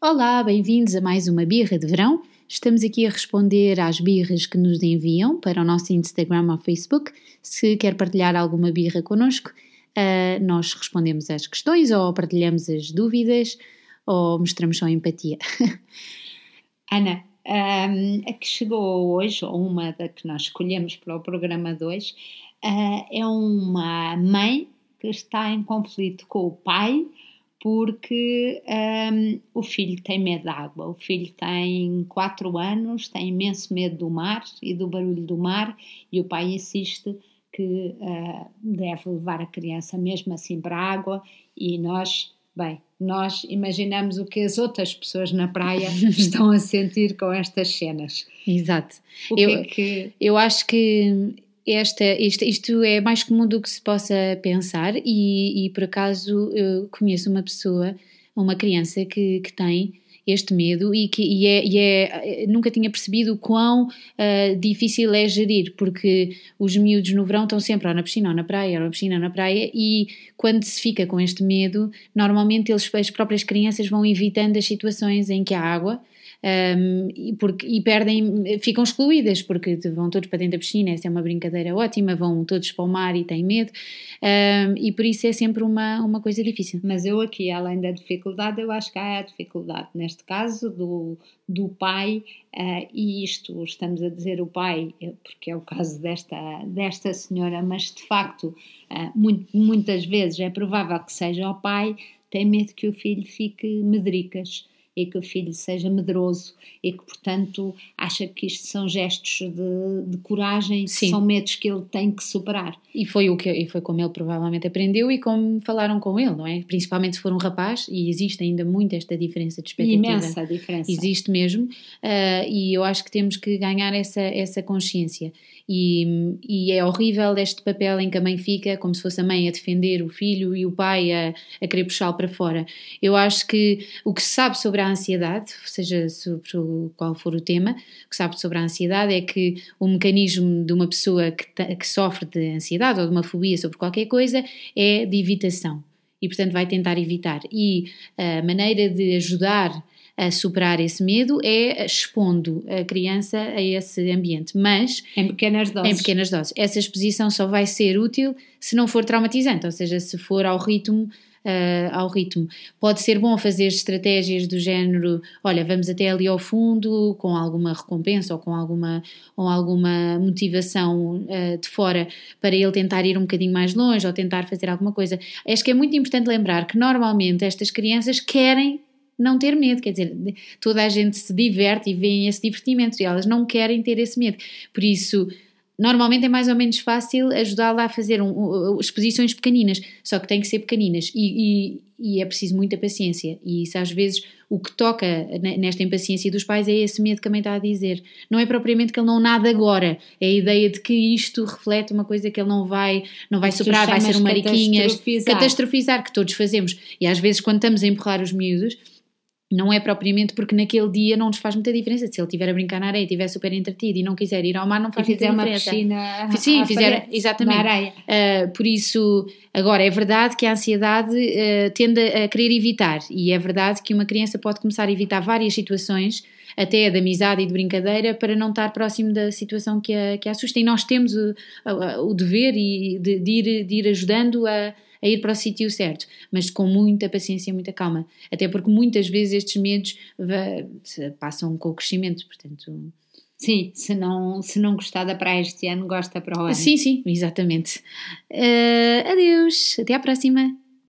Olá, bem-vindos a mais uma birra de verão. Estamos aqui a responder às birras que nos enviam para o nosso Instagram ou Facebook. Se quer partilhar alguma birra connosco, uh, nós respondemos às questões ou partilhamos as dúvidas ou mostramos só empatia. Ana, um, a que chegou hoje, ou uma da que nós escolhemos para o programa de hoje, uh, é uma mãe que está em conflito com o pai porque um, o filho tem medo da água. O filho tem 4 anos, tem imenso medo do mar e do barulho do mar, e o pai insiste que uh, deve levar a criança mesmo assim para a água, e nós, bem, nós imaginamos o que as outras pessoas na praia estão a sentir com estas cenas. Exato. O eu, que é que... eu acho que esta, isto, isto é mais comum do que se possa pensar, e, e por acaso eu conheço uma pessoa, uma criança que, que tem este medo e que e é, e é, nunca tinha percebido o quão uh, difícil é gerir, porque os miúdos no verão estão sempre ou na piscina ou na praia, ou na piscina ou na praia, e quando se fica com este medo, normalmente eles, as próprias crianças vão evitando as situações em que há água um, e, porque, e perdem, ficam excluídas porque vão todos para dentro da piscina, essa é uma brincadeira ótima, vão todos para o mar e têm medo um, e por isso é sempre uma, uma coisa difícil. Mas eu aqui, além da dificuldade, eu acho que há a dificuldade, neste caso, do, do pai, uh, e isto estamos a dizer o pai, eh, porque é o caso desta, desta senhora, mas de facto, uh, muito, muitas vezes é provável que seja o pai, tem medo que o filho fique medricas e que o filho seja medroso e que, portanto, acha que isto são gestos de, de coragem, Sim. são medos que ele tem que superar. E foi, o que, e foi como ele provavelmente aprendeu e como falaram com ele, não é? Principalmente se for um rapaz, e existe ainda muito esta diferença de expectativa. Imensa diferença. Existe mesmo, uh, e eu acho que temos que ganhar essa, essa consciência. E, e, é horrível este papel em que a mãe fica como se fosse a mãe a defender o filho e o pai a, a querer puxá-lo para fora. Eu acho que o que se sabe sobre a ansiedade, seja sobre qual for o tema, o que sabe sobre a ansiedade é que o mecanismo de uma pessoa que, que sofre de ansiedade ou de uma fobia sobre qualquer coisa é de evitação. E, portanto, vai tentar evitar. E a maneira de ajudar a superar esse medo é expondo a criança a esse ambiente, mas em pequenas doses. Em pequenas doses. Essa exposição só vai ser útil se não for traumatizante, ou seja, se for ao ritmo Uh, ao ritmo. Pode ser bom fazer estratégias do género, olha, vamos até ali ao fundo com alguma recompensa ou com alguma, ou alguma motivação uh, de fora para ele tentar ir um bocadinho mais longe ou tentar fazer alguma coisa. Acho que é muito importante lembrar que normalmente estas crianças querem não ter medo, quer dizer, toda a gente se diverte e vê esse divertimento e elas não querem ter esse medo. Por isso, normalmente é mais ou menos fácil ajudá-la a fazer um, um, exposições pequeninas, só que tem que ser pequeninas e, e, e, é preciso muita paciência. E isso às vezes o que toca nesta impaciência dos pais é esse medo que a mãe está a dizer. Não é propriamente que ele não nada agora, é a ideia de que isto reflete uma coisa que ele não vai, não vai superar, vai ser um mariquinhas, catastrofizar. catastrofizar, que todos fazemos. E às vezes quando estamos a empurrar os miúdos não é propriamente porque naquele dia não nos faz muita diferença. Se ele estiver a brincar na areia e estiver super entretido e não quiser ir ao mar, não faz muita diferença. Uma piscina Sim, fizer exatamente. Na areia. Uh, por isso, agora é verdade que a ansiedade uh, tende a querer evitar, e é verdade que uma criança pode começar a evitar várias situações, até de amizade e de brincadeira, para não estar próximo da situação que a, que a assusta. E nós temos o, o, o dever de, de, ir, de ir ajudando a a ir para o sítio certo, mas com muita paciência e muita calma. Até porque muitas vezes estes medos passam com o crescimento, portanto. Sim, se não, se não gostar da praia este ano, gosta para o ano. Sim, sim, exatamente. Uh, adeus, até à próxima.